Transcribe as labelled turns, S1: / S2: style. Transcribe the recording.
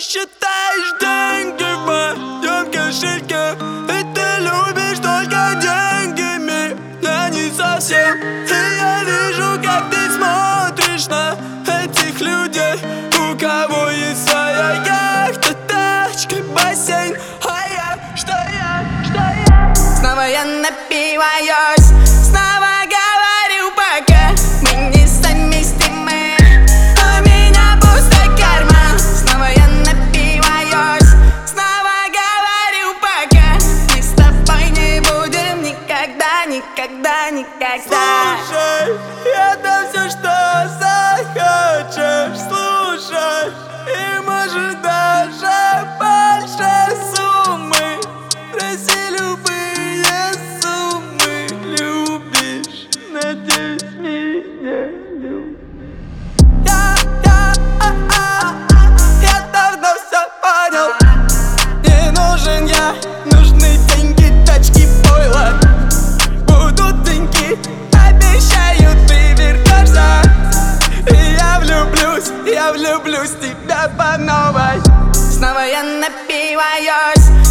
S1: считаешь деньги в моем кошельке И ты любишь только деньгами, а не совсем. И я вижу, как ты смотришь на этих людей У кого есть своя яхта, тачка, бассейн. А я, что я, что я?
S2: Снова я напиваюсь никогда, никогда, никогда.
S1: Слушай, это влюблюсь в тебя по новой.
S2: Снова я напиваюсь